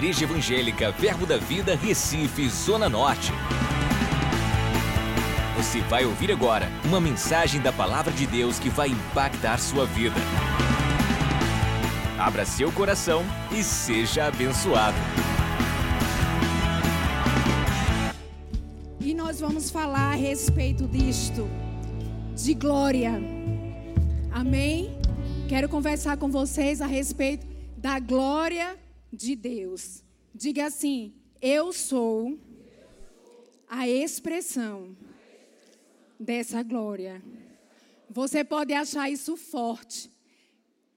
Igreja Evangélica Verbo da Vida, Recife, Zona Norte. Você vai ouvir agora uma mensagem da Palavra de Deus que vai impactar sua vida. Abra seu coração e seja abençoado. E nós vamos falar a respeito disto, de glória. Amém? Quero conversar com vocês a respeito da glória de Deus. Diga assim: Eu sou a expressão dessa glória. Você pode achar isso forte.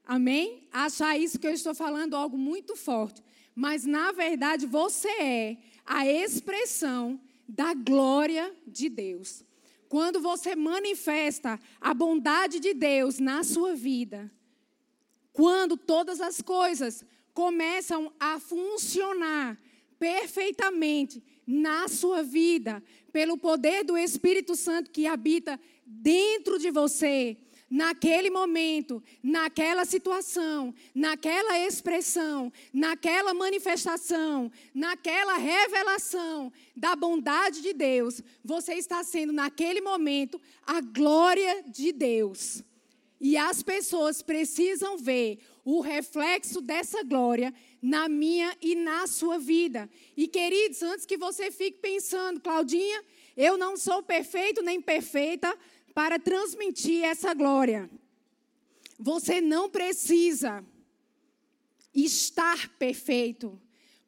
Amém? Achar isso que eu estou falando algo muito forte. Mas, na verdade, você é a expressão da glória de Deus. Quando você manifesta a bondade de Deus na sua vida, quando todas as coisas começam a funcionar perfeitamente na sua vida, pelo poder do Espírito Santo que habita dentro de você, naquele momento, naquela situação, naquela expressão, naquela manifestação, naquela revelação da bondade de Deus, você está sendo naquele momento a glória de Deus. E as pessoas precisam ver o reflexo dessa glória na minha e na sua vida. E queridos, antes que você fique pensando, Claudinha, eu não sou perfeito nem perfeita para transmitir essa glória. Você não precisa estar perfeito,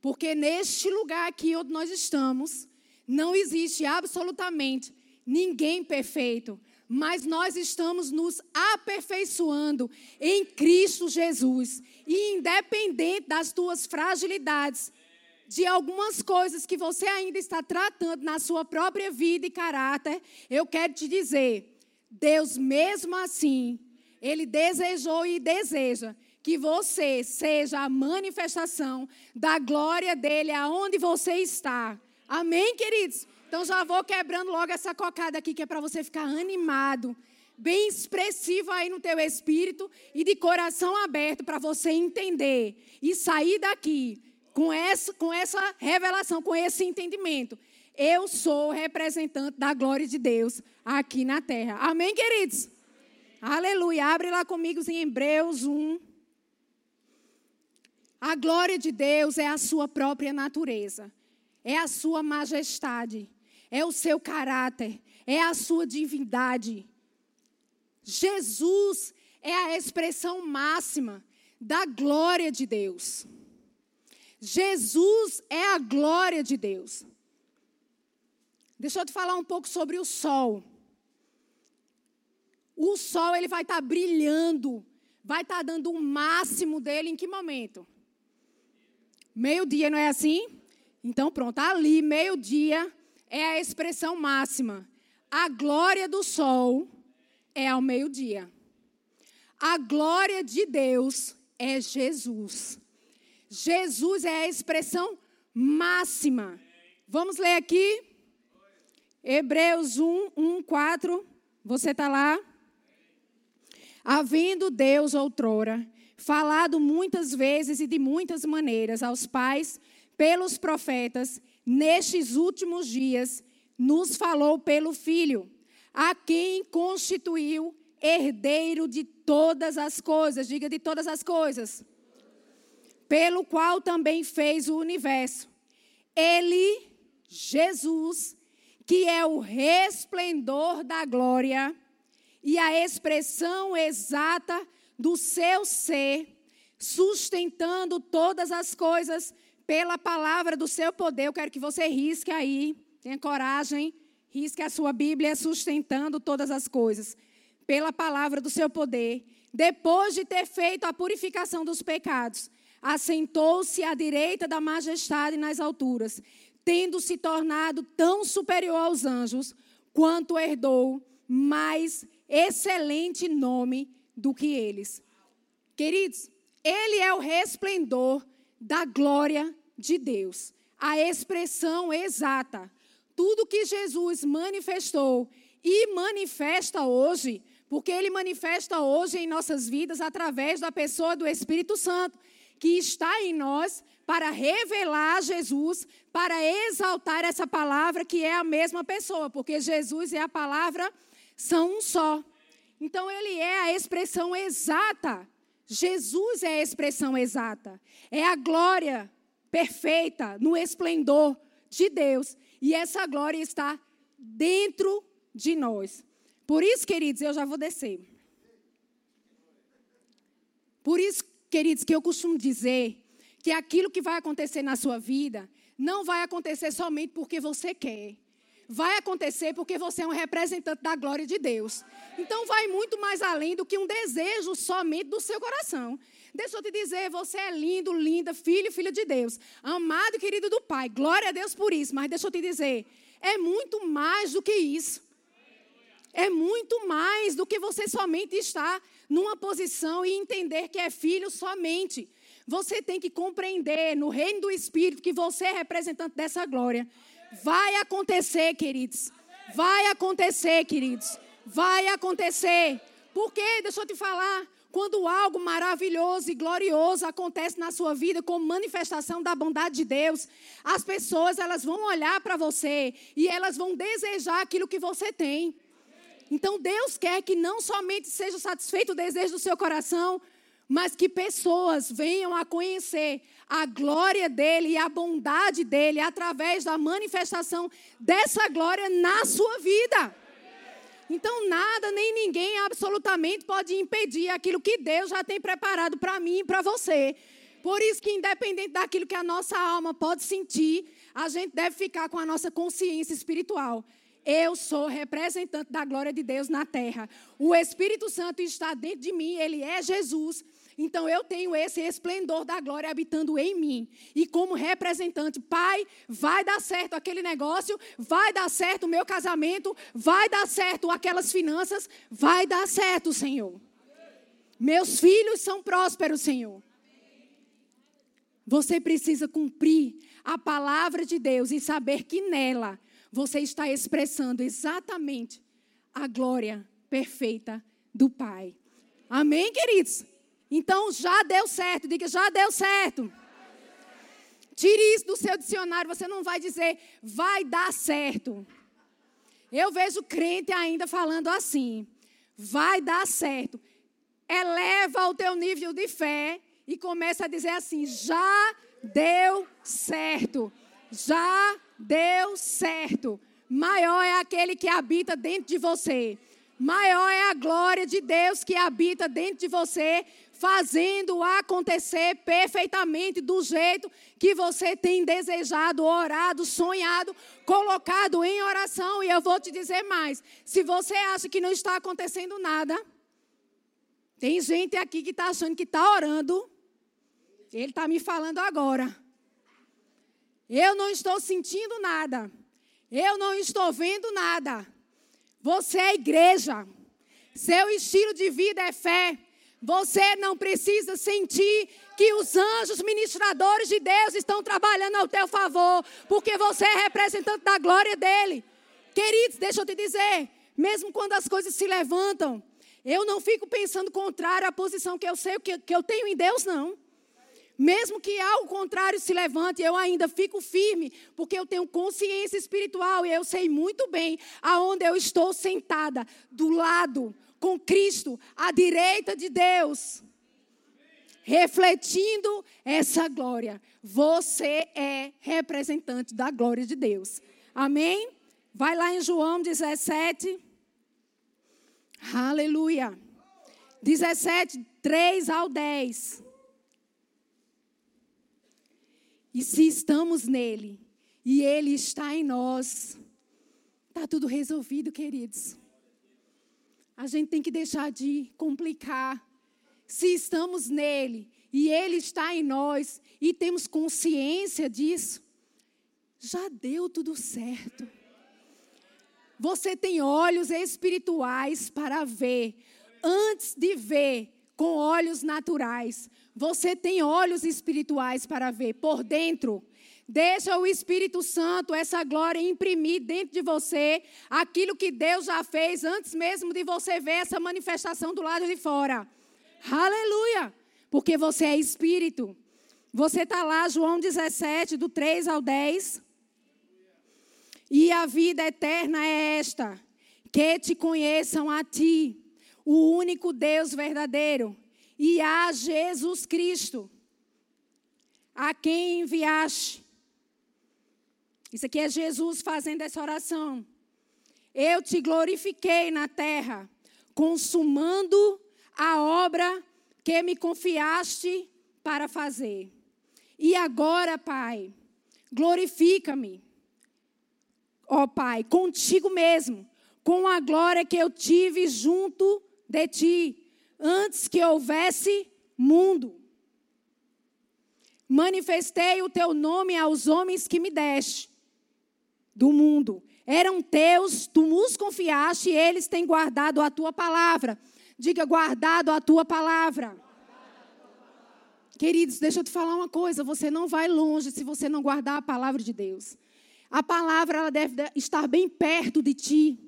porque neste lugar aqui onde nós estamos, não existe absolutamente ninguém perfeito mas nós estamos nos aperfeiçoando em Cristo Jesus. E independente das tuas fragilidades, de algumas coisas que você ainda está tratando na sua própria vida e caráter, eu quero te dizer, Deus mesmo assim, ele desejou e deseja que você seja a manifestação da glória dele aonde você está. Amém, queridos? Então já vou quebrando logo essa cocada aqui que é para você ficar animado, bem expressivo aí no teu espírito e de coração aberto para você entender e sair daqui com essa, com essa revelação, com esse entendimento. Eu sou representante da glória de Deus aqui na terra. Amém, queridos? Aleluia. Abre lá comigo em Hebreus 1. A glória de Deus é a sua própria natureza, é a sua majestade é o seu caráter, é a sua divindade. Jesus é a expressão máxima da glória de Deus. Jesus é a glória de Deus. Deixa eu te falar um pouco sobre o sol. O sol ele vai estar tá brilhando, vai estar tá dando o máximo dele em que momento? Meio-dia, não é assim? Então pronto, ali meio-dia é a expressão máxima. A glória do sol é ao meio-dia. A glória de Deus é Jesus. Jesus é a expressão máxima. Vamos ler aqui? Hebreus 1, 1, 4. Você está lá? Havendo Deus outrora falado muitas vezes e de muitas maneiras aos pais pelos profetas, nestes últimos dias, nos falou pelo Filho, a quem constituiu herdeiro de todas as coisas, diga de todas as coisas, pelo qual também fez o universo. Ele, Jesus, que é o resplendor da glória e a expressão exata do seu ser, sustentando todas as coisas pela palavra do seu poder. Eu quero que você risque aí, tenha coragem, risque a sua Bíblia sustentando todas as coisas. Pela palavra do seu poder. Depois de ter feito a purificação dos pecados, assentou-se à direita da majestade nas alturas, tendo se tornado tão superior aos anjos, quanto herdou mais excelente nome do que eles. Queridos, ele é o resplendor da glória de Deus. A expressão exata. Tudo que Jesus manifestou e manifesta hoje, porque ele manifesta hoje em nossas vidas através da pessoa do Espírito Santo. que está em nós para revelar Jesus, para exaltar essa palavra que é a mesma pessoa, porque Jesus e a palavra são um só. Então ele é a expressão exata. Jesus é a expressão exata. É a glória perfeita no esplendor de Deus. E essa glória está dentro de nós. Por isso, queridos, eu já vou descer. Por isso, queridos, que eu costumo dizer que aquilo que vai acontecer na sua vida não vai acontecer somente porque você quer. Vai acontecer porque você é um representante da glória de Deus. Então vai muito mais além do que um desejo somente do seu coração. Deixa eu te dizer, você é lindo, linda, filho filha de Deus. Amado e querido do Pai. Glória a Deus por isso. Mas deixa eu te dizer, é muito mais do que isso. É muito mais do que você somente estar numa posição e entender que é filho somente. Você tem que compreender no reino do Espírito que você é representante dessa glória. Vai acontecer, queridos. Vai acontecer, queridos. Vai acontecer. Porque, deixa eu te falar, quando algo maravilhoso e glorioso acontece na sua vida como manifestação da bondade de Deus, as pessoas elas vão olhar para você e elas vão desejar aquilo que você tem. Então Deus quer que não somente seja satisfeito o desejo do seu coração, mas que pessoas venham a conhecer a glória dele e a bondade dele através da manifestação dessa glória na sua vida. Então, nada nem ninguém absolutamente pode impedir aquilo que Deus já tem preparado para mim e para você. Por isso que, independente daquilo que a nossa alma pode sentir, a gente deve ficar com a nossa consciência espiritual. Eu sou representante da glória de Deus na terra. O Espírito Santo está dentro de mim, ele é Jesus. Então eu tenho esse esplendor da glória habitando em mim. E como representante, pai, vai dar certo aquele negócio, vai dar certo o meu casamento, vai dar certo aquelas finanças, vai dar certo, Senhor. Meus filhos são prósperos, Senhor. Você precisa cumprir a palavra de Deus e saber que nela você está expressando exatamente a glória perfeita do Pai. Amém, queridos? Então já deu certo, diga já deu certo. Tire isso do seu dicionário, você não vai dizer vai dar certo. Eu vejo crente ainda falando assim: vai dar certo. Eleva o teu nível de fé e começa a dizer assim: já deu certo. Já deu certo. Maior é aquele que habita dentro de você. Maior é a glória de Deus que habita dentro de você fazendo acontecer perfeitamente do jeito que você tem desejado, orado, sonhado, colocado em oração. E eu vou te dizer mais: se você acha que não está acontecendo nada, tem gente aqui que está achando que está orando, ele está me falando agora. Eu não estou sentindo nada, eu não estou vendo nada. Você é igreja. Seu estilo de vida é fé. Você não precisa sentir que os anjos ministradores de Deus estão trabalhando ao teu favor, porque você é representante da glória dele. Queridos, deixa eu te dizer, mesmo quando as coisas se levantam, eu não fico pensando contrário à posição que eu sei que, que eu tenho em Deus, não. Mesmo que algo contrário se levante, eu ainda fico firme, porque eu tenho consciência espiritual e eu sei muito bem aonde eu estou sentada, do lado com Cristo à direita de Deus, refletindo essa glória. Você é representante da glória de Deus. Amém? Vai lá em João 17. Aleluia. 17, 3 ao 10. E se estamos nele e ele está em nós, está tudo resolvido, queridos. A gente tem que deixar de complicar. Se estamos nele e ele está em nós e temos consciência disso, já deu tudo certo. Você tem olhos espirituais para ver. Antes de ver com olhos naturais, você tem olhos espirituais para ver por dentro. Deixa o Espírito Santo, essa glória, imprimir dentro de você aquilo que Deus já fez antes mesmo de você ver essa manifestação do lado de fora. Aleluia! Porque você é espírito. Você está lá, João 17, do 3 ao 10. E a vida eterna é esta: que te conheçam a ti, o único Deus verdadeiro, e a Jesus Cristo, a quem enviaste. Isso aqui é Jesus fazendo essa oração. Eu te glorifiquei na terra, consumando a obra que me confiaste para fazer. E agora, Pai, glorifica-me, ó Pai, contigo mesmo, com a glória que eu tive junto de ti, antes que houvesse mundo. Manifestei o teu nome aos homens que me deste do mundo. Eram teus, tu nos confiaste e eles têm guardado a tua palavra. Diga, guardado a tua palavra. Queridos, deixa eu te falar uma coisa: você não vai longe se você não guardar a palavra de Deus. A palavra ela deve estar bem perto de ti.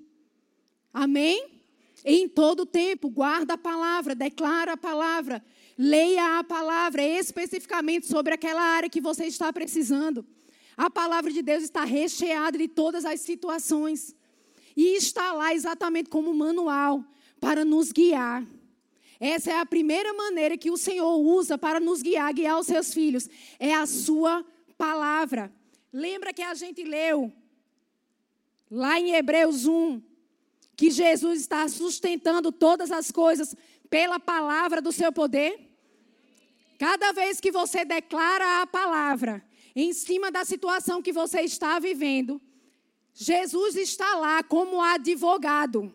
Amém? Em todo tempo, guarda a palavra, declara a palavra, leia a palavra especificamente sobre aquela área que você está precisando. A palavra de Deus está recheada de todas as situações. E está lá exatamente como manual para nos guiar. Essa é a primeira maneira que o Senhor usa para nos guiar, guiar os seus filhos. É a sua palavra. Lembra que a gente leu lá em Hebreus 1 que Jesus está sustentando todas as coisas pela palavra do seu poder? Cada vez que você declara a palavra em cima da situação que você está vivendo, Jesus está lá como advogado.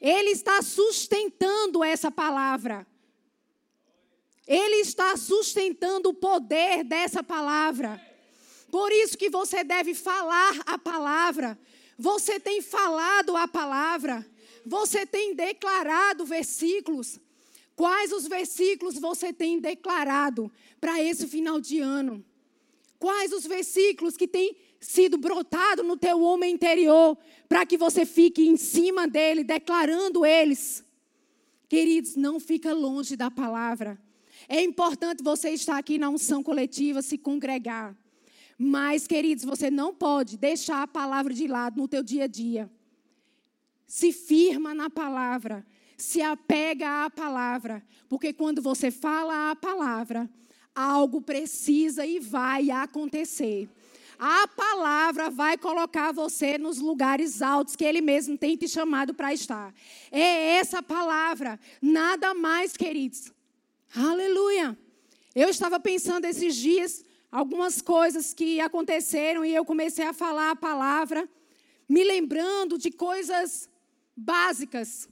Ele está sustentando essa palavra. Ele está sustentando o poder dessa palavra. Por isso que você deve falar a palavra. Você tem falado a palavra. Você tem declarado versículos. Quais os versículos você tem declarado para esse final de ano? Quais os versículos que têm sido brotado no teu homem interior, para que você fique em cima dele, declarando eles. Queridos, não fica longe da palavra. É importante você estar aqui na unção coletiva, se congregar. Mas, queridos, você não pode deixar a palavra de lado no teu dia a dia. Se firma na palavra, se apega à palavra, porque quando você fala a palavra, algo precisa e vai acontecer. A palavra vai colocar você nos lugares altos que Ele mesmo tem te chamado para estar. É essa palavra, nada mais, queridos. Aleluia. Eu estava pensando esses dias algumas coisas que aconteceram e eu comecei a falar a palavra, me lembrando de coisas básicas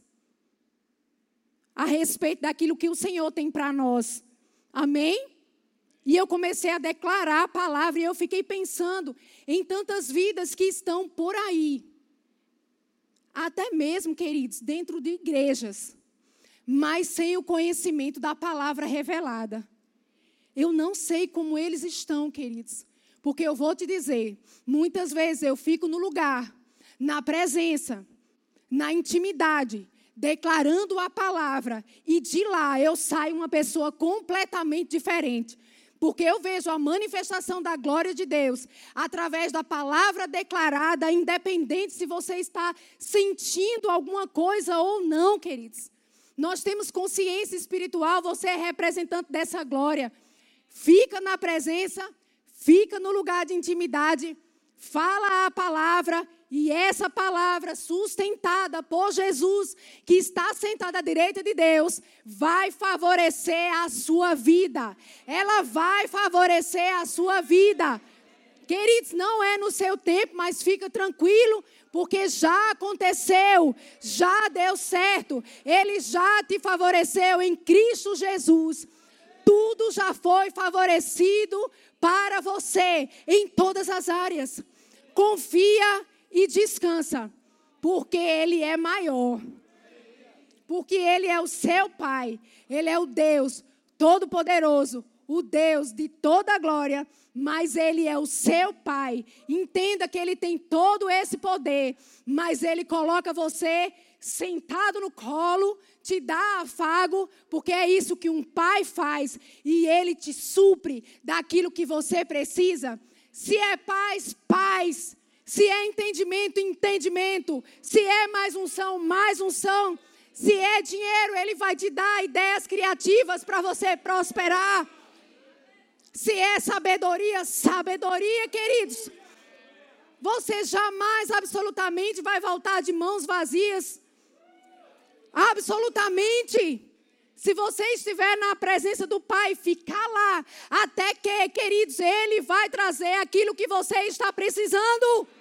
a respeito daquilo que o Senhor tem para nós. Amém? E eu comecei a declarar a palavra e eu fiquei pensando em tantas vidas que estão por aí. Até mesmo, queridos, dentro de igrejas, mas sem o conhecimento da palavra revelada. Eu não sei como eles estão, queridos, porque eu vou te dizer, muitas vezes eu fico no lugar, na presença, na intimidade, declarando a palavra, e de lá eu saio uma pessoa completamente diferente porque eu vejo a manifestação da glória de Deus através da palavra declarada, independente se você está sentindo alguma coisa ou não, queridos. Nós temos consciência espiritual, você é representante dessa glória. Fica na presença, fica no lugar de intimidade, fala a palavra e essa palavra sustentada por Jesus, que está sentado à direita de Deus, vai favorecer a sua vida. Ela vai favorecer a sua vida. Queridos, não é no seu tempo, mas fica tranquilo, porque já aconteceu, já deu certo. Ele já te favoreceu em Cristo Jesus. Tudo já foi favorecido para você em todas as áreas. Confia e descansa, porque Ele é maior. Porque Ele é o seu Pai, Ele é o Deus Todo-Poderoso, o Deus de toda glória, mas Ele é o seu Pai. Entenda que Ele tem todo esse poder, mas Ele coloca você sentado no colo, te dá afago, porque é isso que um pai faz e ele te supre daquilo que você precisa. Se é paz, paz. Se é entendimento, entendimento. Se é mais unção, mais unção. Se é dinheiro, ele vai te dar ideias criativas para você prosperar. Se é sabedoria, sabedoria, queridos. Você jamais, absolutamente, vai voltar de mãos vazias. Absolutamente. Se você estiver na presença do Pai, ficar lá, até que, queridos, Ele vai trazer aquilo que você está precisando.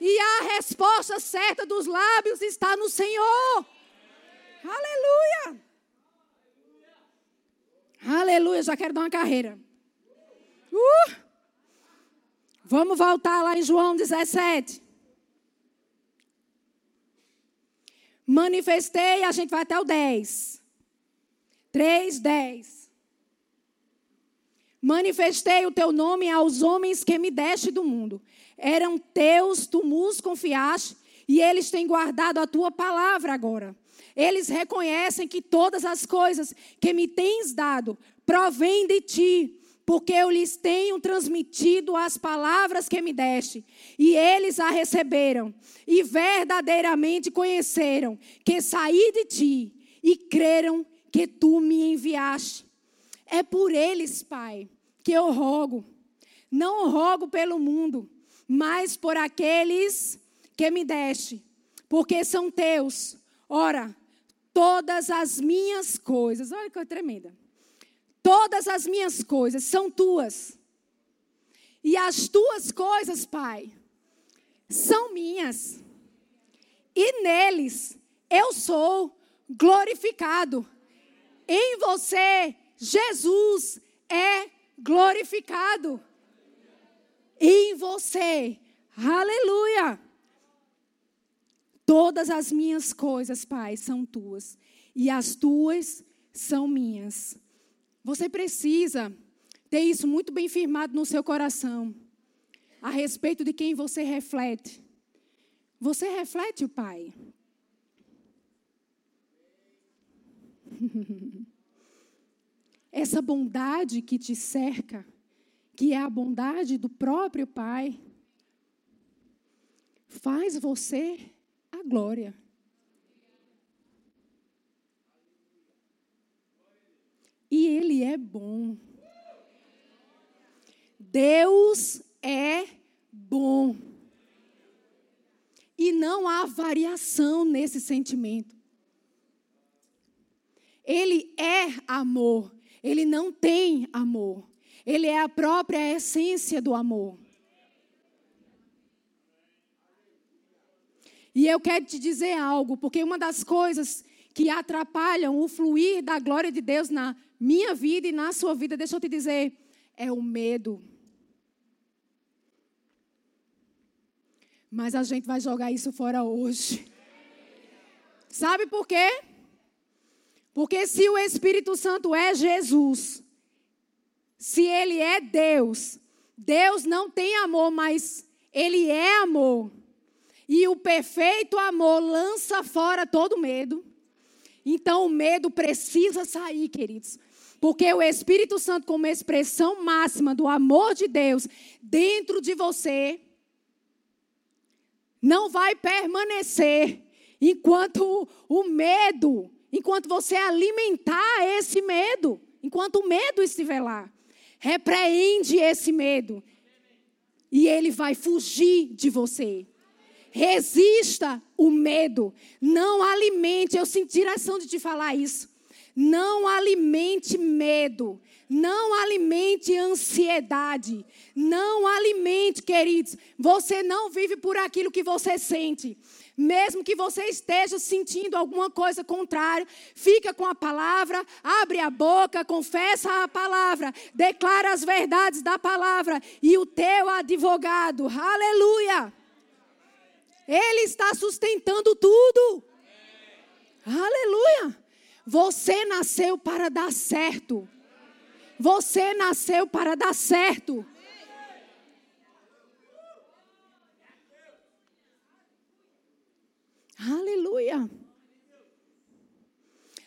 E a resposta certa dos lábios está no Senhor. Aleluia! Aleluia, já quero dar uma carreira. Uh! Vamos voltar lá em João 17. Manifestei, a gente vai até o 10. 3, 10. Manifestei o teu nome aos homens que me deste do mundo. Eram teus, tu nos confiaste, e eles têm guardado a tua palavra agora. Eles reconhecem que todas as coisas que me tens dado provêm de ti, porque eu lhes tenho transmitido as palavras que me deste, e eles a receberam, e verdadeiramente conheceram que saí de ti, e creram que tu me enviaste. É por eles, Pai, que eu rogo. Não rogo pelo mundo, mas por aqueles que me deste, porque são teus. Ora, todas as minhas coisas, olha que tremenda. Todas as minhas coisas são tuas. E as tuas coisas, Pai, são minhas. E neles eu sou glorificado. Em você, Jesus é glorificado. Em você, aleluia. Todas as minhas coisas, Pai, são tuas, e as tuas são minhas. Você precisa ter isso muito bem firmado no seu coração, a respeito de quem você reflete. Você reflete o Pai. Essa bondade que te cerca, que é a bondade do próprio Pai, faz você a glória. E Ele é bom. Deus é bom. E não há variação nesse sentimento. Ele é amor. Ele não tem amor. Ele é a própria essência do amor. E eu quero te dizer algo, porque uma das coisas que atrapalham o fluir da glória de Deus na minha vida e na sua vida, deixa eu te dizer, é o medo. Mas a gente vai jogar isso fora hoje. Sabe por quê? Porque se o Espírito Santo é Jesus, se ele é Deus, Deus não tem amor, mas ele é amor. E o perfeito amor lança fora todo medo. Então o medo precisa sair, queridos. Porque o Espírito Santo, como expressão máxima do amor de Deus dentro de você, não vai permanecer enquanto o medo, enquanto você alimentar esse medo, enquanto o medo estiver lá. Repreende esse medo. E ele vai fugir de você. Resista o medo. Não alimente. Eu senti direção de te falar isso. Não alimente medo. Não alimente ansiedade. Não alimente, queridos. Você não vive por aquilo que você sente. Mesmo que você esteja sentindo alguma coisa contrária, fica com a palavra, abre a boca, confessa a palavra, declara as verdades da palavra e o teu advogado, aleluia, ele está sustentando tudo. Aleluia. Você nasceu para dar certo. Você nasceu para dar certo. Aleluia.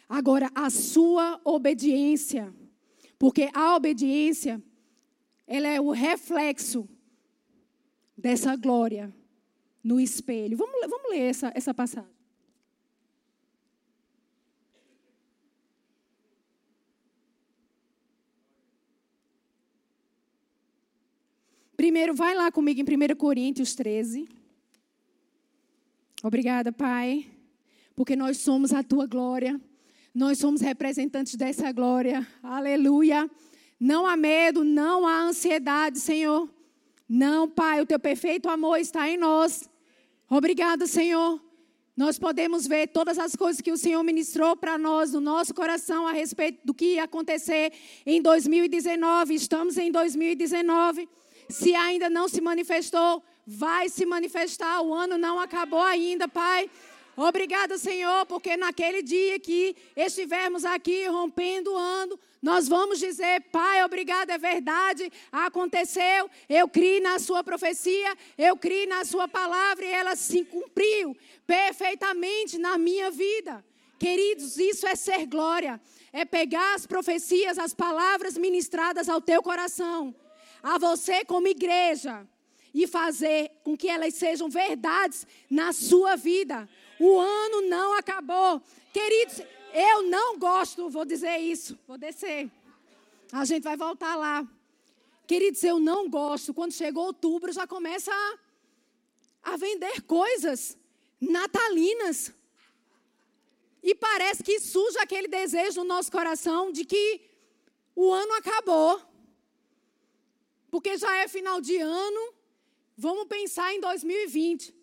Agora, a sua obediência, porque a obediência, ela é o reflexo dessa glória no espelho. Vamos, vamos ler essa, essa passagem. Primeiro, vai lá comigo em 1 Coríntios 13. Obrigada, Pai, porque nós somos a tua glória. Nós somos representantes dessa glória. Aleluia. Não há medo, não há ansiedade, Senhor. Não, Pai, o teu perfeito amor está em nós. Obrigada, Senhor. Nós podemos ver todas as coisas que o Senhor ministrou para nós no nosso coração a respeito do que ia acontecer em 2019. Estamos em 2019. Se ainda não se manifestou, vai se manifestar. O ano não acabou ainda, Pai. Obrigada, Senhor, porque naquele dia que estivermos aqui rompendo o ano, nós vamos dizer, Pai, obrigado, é verdade, aconteceu, eu criei na Sua profecia, eu criei na Sua palavra e ela se cumpriu perfeitamente na minha vida. Queridos, isso é ser glória, é pegar as profecias, as palavras ministradas ao teu coração a você como igreja e fazer com que elas sejam verdades na sua vida. O ano não acabou. Queridos, eu não gosto, vou dizer isso, vou descer. A gente vai voltar lá. Queridos, eu não gosto. Quando chegou outubro, já começa a, a vender coisas natalinas. E parece que surge aquele desejo no nosso coração de que o ano acabou. Porque já é final de ano, vamos pensar em 2020.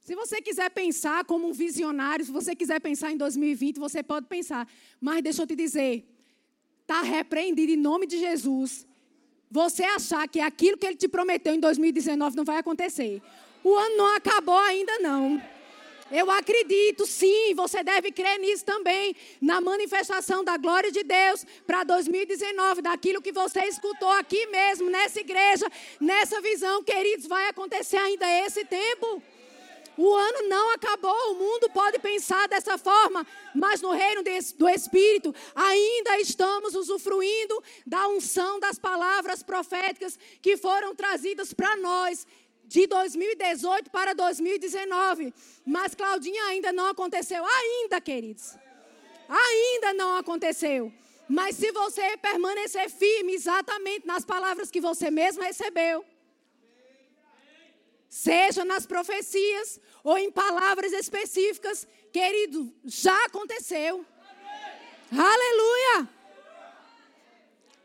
Se você quiser pensar como um visionário, se você quiser pensar em 2020, você pode pensar. Mas deixa eu te dizer, está repreendido em nome de Jesus. Você achar que aquilo que ele te prometeu em 2019 não vai acontecer. O ano não acabou ainda não. Eu acredito, sim, você deve crer nisso também, na manifestação da glória de Deus para 2019, daquilo que você escutou aqui mesmo, nessa igreja, nessa visão, queridos, vai acontecer ainda esse tempo. O ano não acabou, o mundo pode pensar dessa forma, mas no reino do Espírito ainda estamos usufruindo da unção das palavras proféticas que foram trazidas para nós de 2018 para 2019. Mas Claudinha ainda não aconteceu. Ainda, queridos. Ainda não aconteceu. Mas se você permanecer firme exatamente nas palavras que você mesmo recebeu, seja nas profecias ou em palavras específicas, querido, já aconteceu. Aleluia!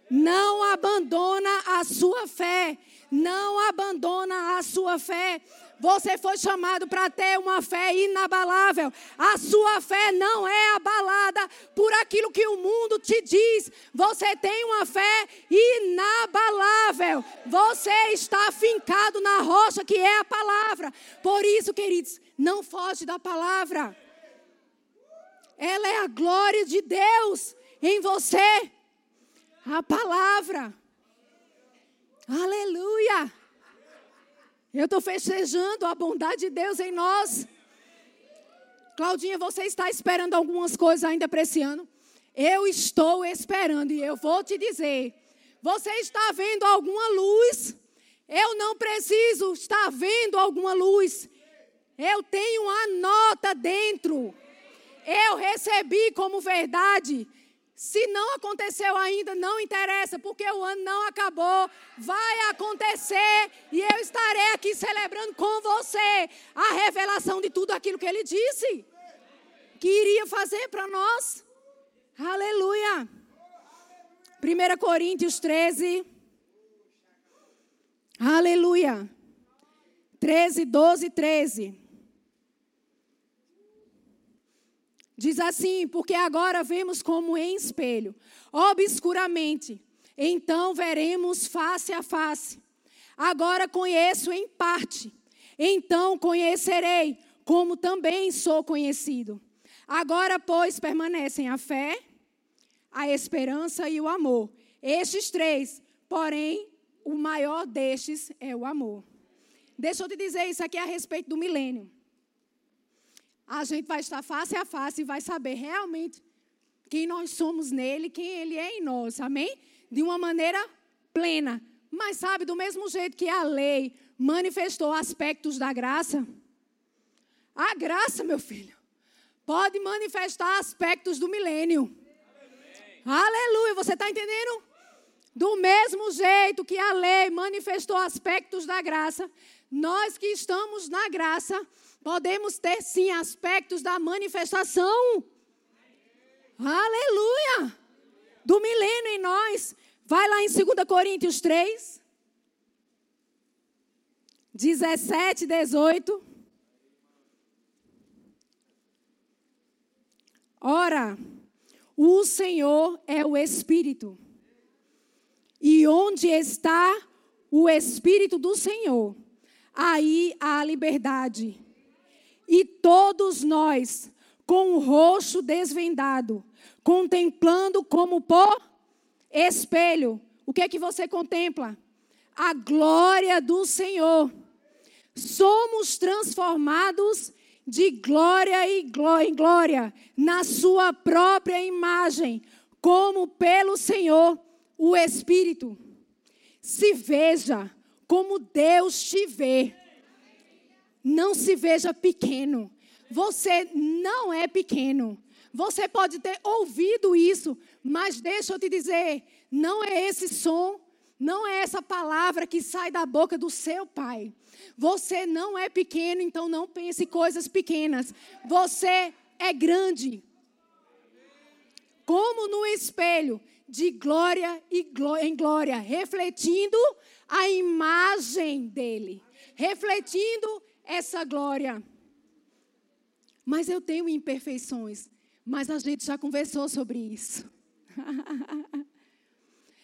Não abandona a sua fé não abandona a sua fé. Você foi chamado para ter uma fé inabalável. A sua fé não é abalada por aquilo que o mundo te diz. Você tem uma fé inabalável. Você está fincado na rocha que é a palavra. Por isso, queridos, não foge da palavra. Ela é a glória de Deus em você. A palavra. Aleluia! Eu estou festejando a bondade de Deus em nós. Claudinha, você está esperando algumas coisas ainda para esse ano? Eu estou esperando e eu vou te dizer: você está vendo alguma luz? Eu não preciso estar vendo alguma luz. Eu tenho a nota dentro. Eu recebi como verdade se não aconteceu ainda, não interessa, porque o ano não acabou. Vai acontecer e eu estarei aqui celebrando com você a revelação de tudo aquilo que ele disse que iria fazer para nós. Aleluia. 1 Coríntios 13. Aleluia. 13, 12, 13. Diz assim: Porque agora vemos como em espelho, obscuramente, então veremos face a face. Agora conheço em parte, então conhecerei, como também sou conhecido. Agora, pois, permanecem a fé, a esperança e o amor. Estes três, porém, o maior destes é o amor. Deixa eu te dizer isso aqui a respeito do milênio a gente vai estar face a face e vai saber realmente quem nós somos nele, quem ele é em nós, amém? De uma maneira plena. Mas sabe, do mesmo jeito que a lei manifestou aspectos da graça, a graça, meu filho, pode manifestar aspectos do milênio. Aleluia, você está entendendo? Do mesmo jeito que a lei manifestou aspectos da graça, nós que estamos na graça, podemos ter sim aspectos da manifestação. Aleluia! Do milênio em nós. Vai lá em 2 Coríntios 3, 17, 18. Ora, o Senhor é o Espírito. E onde está o Espírito do Senhor, aí há liberdade. E todos nós, com o rosto desvendado, contemplando como por espelho, o que é que você contempla? A glória do Senhor. Somos transformados de glória em glória, na sua própria imagem, como pelo Senhor, o Espírito. Se veja como Deus te vê. Não se veja pequeno. Você não é pequeno. Você pode ter ouvido isso, mas deixa eu te dizer, não é esse som, não é essa palavra que sai da boca do seu pai. Você não é pequeno, então não pense coisas pequenas. Você é grande. Como no espelho, de glória em glória, refletindo a imagem dele, refletindo essa glória. Mas eu tenho imperfeições, mas a gente já conversou sobre isso.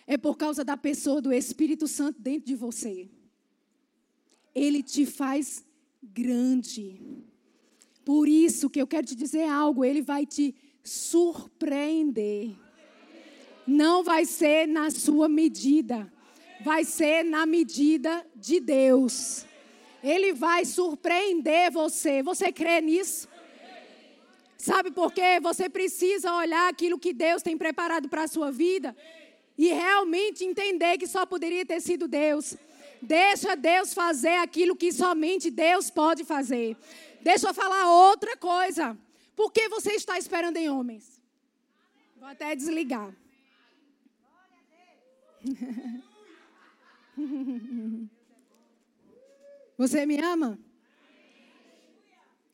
é por causa da pessoa do Espírito Santo dentro de você. Ele te faz grande. Por isso que eu quero te dizer algo, ele vai te surpreender. Não vai ser na sua medida, vai ser na medida de Deus. Ele vai surpreender você. Você crê nisso? Sabe por quê? Você precisa olhar aquilo que Deus tem preparado para a sua vida e realmente entender que só poderia ter sido Deus. Deixa Deus fazer aquilo que somente Deus pode fazer. Deixa eu falar outra coisa. Por que você está esperando em homens? Vou até desligar. Você me ama?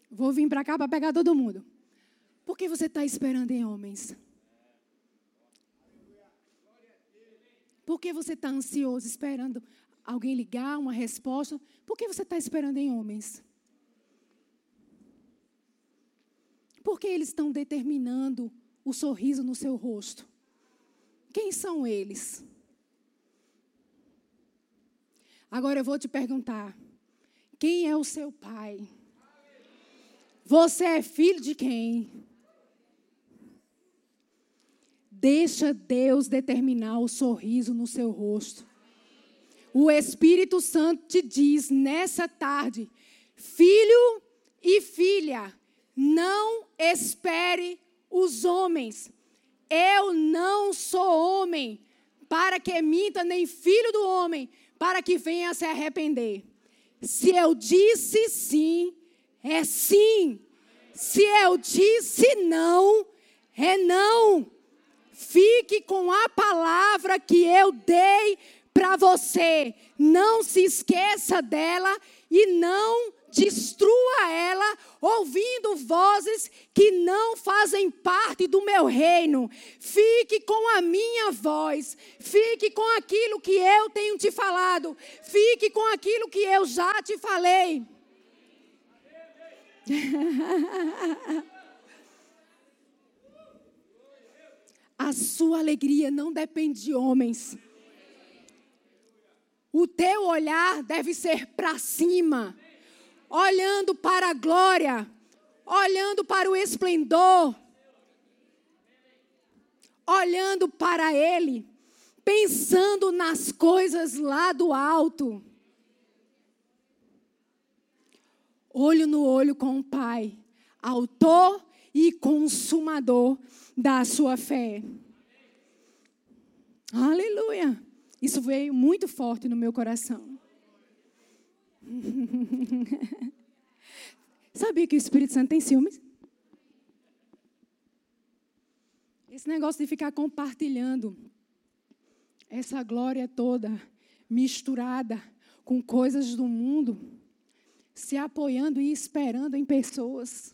Vou vir para cá para pegar todo mundo. Por que você está esperando em homens? Por que você está ansioso, esperando alguém ligar, uma resposta? Por que você está esperando em homens? Por que eles estão determinando o sorriso no seu rosto? Quem são eles? Agora eu vou te perguntar: quem é o seu pai? Você é filho de quem? Deixa Deus determinar o sorriso no seu rosto. O Espírito Santo te diz nessa tarde: filho e filha, não espere os homens. Eu não sou homem para que minta, nem filho do homem para que venha se arrepender. Se eu disse sim, é sim. Se eu disse não, é não. Fique com a palavra que eu dei para você. Não se esqueça dela e não destrua ela, ouvindo vozes que não fazem parte do meu reino. Fique com a minha voz, fique com aquilo que eu tenho te falado, fique com aquilo que eu já te falei. A sua alegria não depende de homens. O teu olhar deve ser para cima olhando para a glória, olhando para o esplendor, olhando para Ele, pensando nas coisas lá do alto. Olho no olho com o Pai, Autor e consumador da sua fé. Aleluia! Isso veio muito forte no meu coração. Sabia que o Espírito Santo tem ciúmes? Esse negócio de ficar compartilhando essa glória toda misturada com coisas do mundo, se apoiando e esperando em pessoas.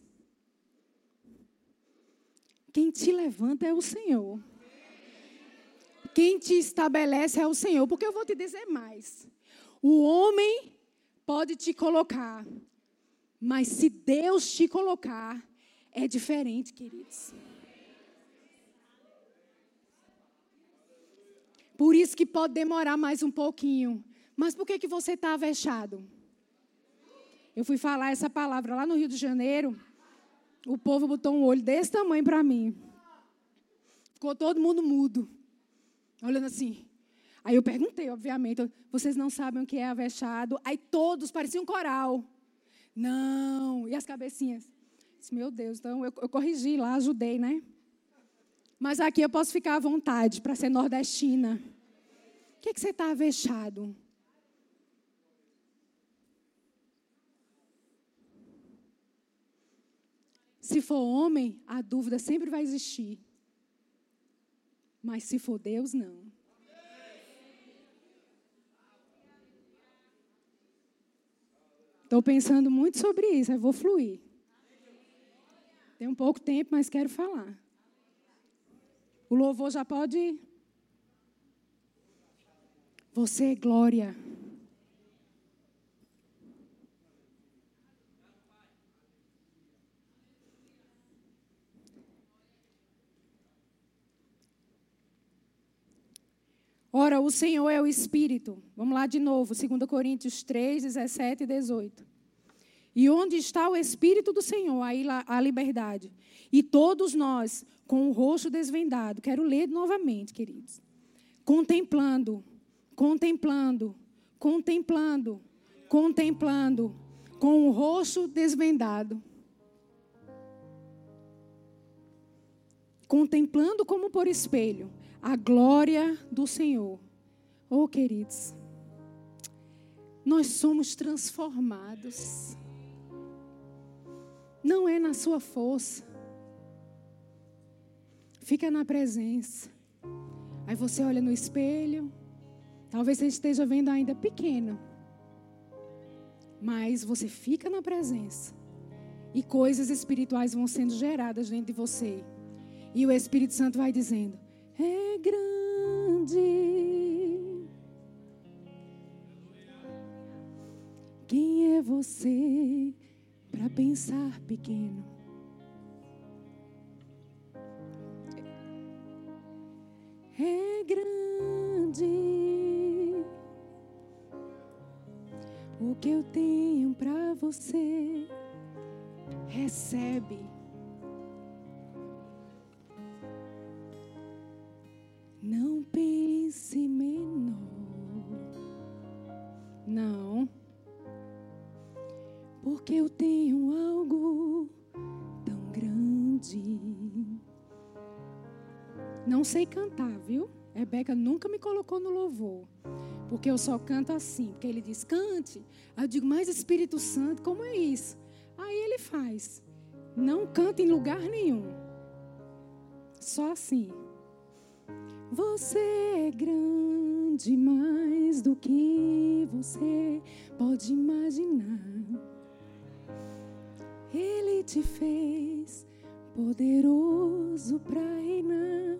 Quem te levanta é o Senhor. Quem te estabelece é o Senhor. Porque eu vou te dizer mais. O homem pode te colocar, mas se Deus te colocar, é diferente, queridos. Por isso que pode demorar mais um pouquinho. Mas por que, que você está avexado? Eu fui falar essa palavra lá no Rio de Janeiro. O povo botou um olho desse tamanho para mim. Ficou todo mundo mudo, olhando assim. Aí eu perguntei, obviamente, vocês não sabem o que é avexado? Aí todos pareciam um coral. Não, e as cabecinhas? Disse, meu Deus, então eu, eu corrigi lá, ajudei, né? Mas aqui eu posso ficar à vontade para ser nordestina. O que, que você está avexado? Se for homem, a dúvida sempre vai existir. Mas se for Deus, não. Estou pensando muito sobre isso, eu vou fluir. Tem um pouco tempo, mas quero falar. O louvor já pode. Você é glória. Ora, o Senhor é o Espírito. Vamos lá de novo, 2 Coríntios 3, 17 e 18. E onde está o Espírito do Senhor, aí a liberdade. E todos nós, com o rosto desvendado, quero ler novamente, queridos. Contemplando, contemplando, contemplando, contemplando, com o rosto desvendado. Contemplando como por espelho a glória do Senhor. Oh, queridos, nós somos transformados. Não é na sua força. Fica na presença. Aí você olha no espelho. Talvez você esteja vendo ainda pequeno. Mas você fica na presença. E coisas espirituais vão sendo geradas dentro de você. E o Espírito Santo vai dizendo: é grande. Quem é você para pensar pequeno? É grande o que eu tenho para você. Recebe. Não pense menor. Não. Porque eu tenho algo tão grande. Não sei cantar, viu? Rebeca nunca me colocou no louvor. Porque eu só canto assim. Porque ele diz, cante. Aí eu digo, mas Espírito Santo, como é isso? Aí ele faz. Não canta em lugar nenhum. Só assim. Você é grande mais do que você pode imaginar. Ele te fez poderoso para reinar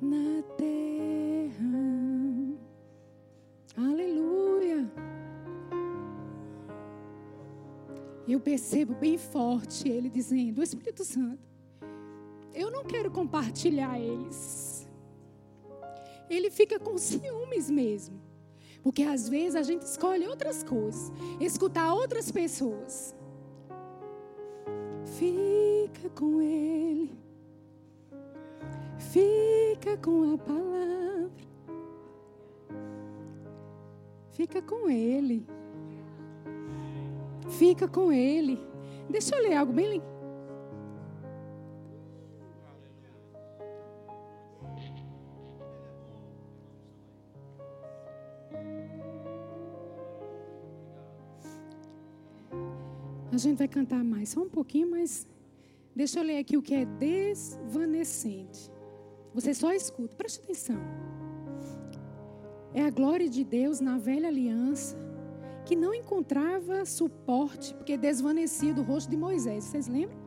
na terra. Aleluia. Eu percebo bem forte ele dizendo: O Espírito Santo, eu não quero compartilhar eles ele fica com ciúmes mesmo. Porque às vezes a gente escolhe outras coisas, escutar outras pessoas. Fica com Ele, fica com a palavra, fica com Ele, fica com Ele. Deixa eu ler algo bem A gente vai cantar mais, só um pouquinho, mas deixa eu ler aqui o que é desvanecente. Você só escuta, preste atenção. É a glória de Deus na velha aliança que não encontrava suporte, porque desvanecia do rosto de Moisés. Vocês lembram?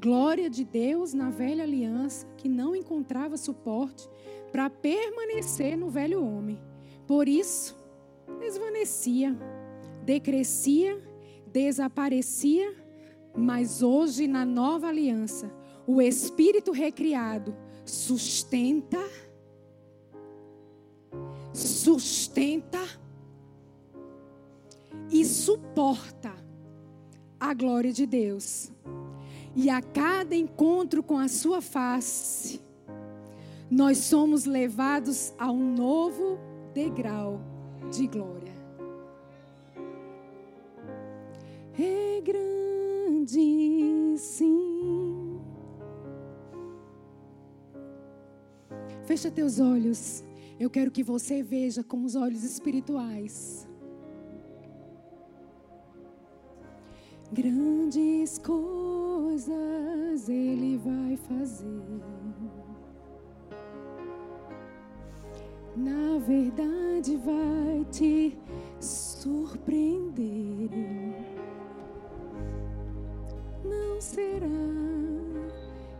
Glória de Deus na velha aliança que não encontrava suporte para permanecer no velho homem. Por isso, desvanecia, decrescia, desaparecia, mas hoje na nova aliança, o Espírito recriado sustenta, sustenta e suporta a glória de Deus. E a cada encontro com a sua face, nós somos levados a um novo degrau de glória. É grande, sim. Fecha teus olhos. Eu quero que você veja com os olhos espirituais. Grandes coisas Ele vai fazer. Na verdade, vai te surpreender. Será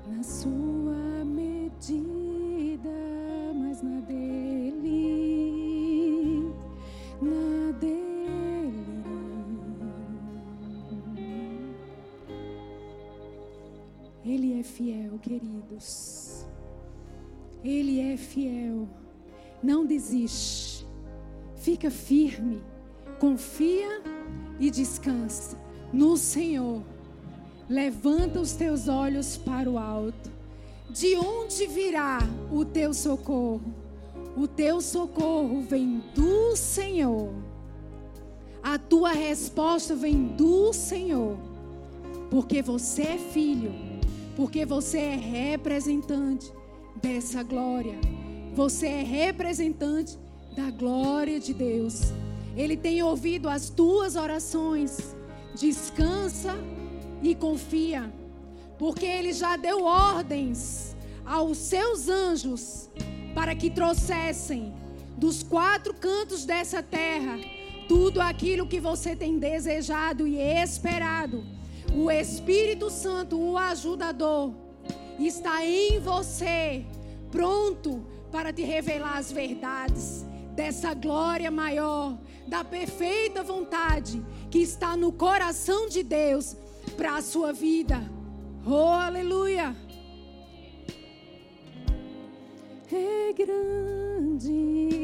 na sua medida, mas na dele. Na dele. Ele é fiel, queridos. Ele é fiel. Não desiste. Fica firme. Confia e descansa no Senhor. Levanta os teus olhos para o alto. De onde virá o teu socorro? O teu socorro vem do Senhor. A tua resposta vem do Senhor. Porque você é filho porque você é representante dessa glória. Você é representante da glória de Deus. Ele tem ouvido as tuas orações. Descansa e confia, porque ele já deu ordens aos seus anjos para que trouxessem dos quatro cantos dessa terra tudo aquilo que você tem desejado e esperado. O Espírito Santo, o ajudador, está em você, pronto para te revelar as verdades dessa glória maior, da perfeita vontade que está no coração de Deus para a sua vida. Oh, aleluia! É grande,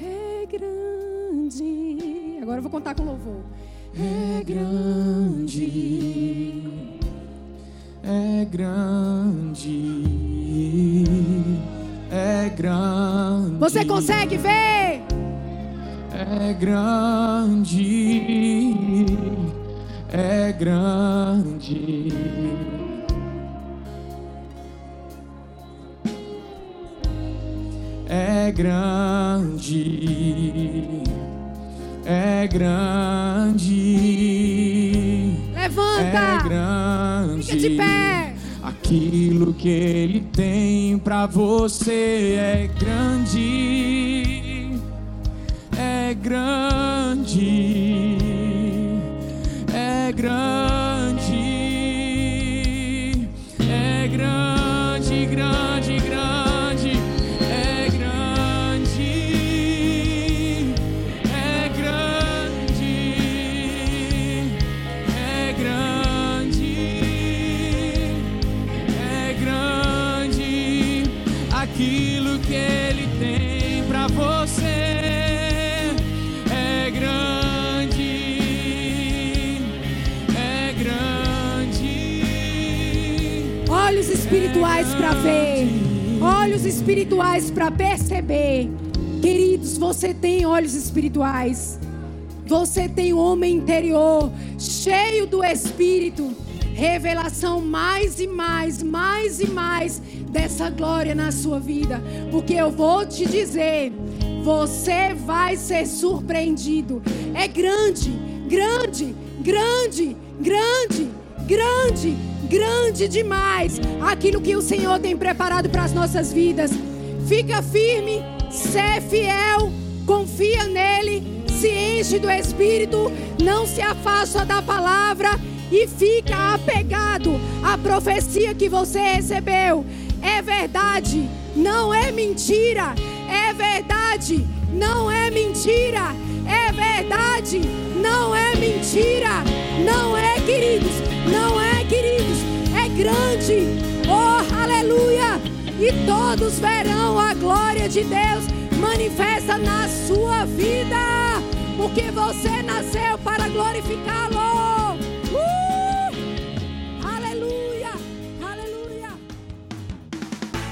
é grande. Agora eu vou contar com louvor é grande, é grande, é grande. Você consegue ver? É grande, é grande. É grande é grande. Levanta. É grande. Fica de pé. Aquilo que ele tem para você é grande. É grande. É grande. Espirituais para ver, olhos espirituais para perceber. Queridos, você tem olhos espirituais. Você tem um homem interior cheio do Espírito. Revelação mais e mais, mais e mais dessa glória na sua vida. Porque eu vou te dizer, você vai ser surpreendido. É grande grande, grande, grande, grande, grande demais aquilo que o Senhor tem preparado para as nossas vidas. Fica firme, sé fiel, confia nele, se enche do Espírito, não se afasta da palavra e fica apegado à profecia que você recebeu. É verdade, não é mentira. É verdade, não é mentira. É verdade, não é mentira. Não é, queridos, não é, queridos. É grande. Oh, aleluia! E todos verão a glória de Deus manifesta na sua vida, porque você nasceu para glorificá-lo.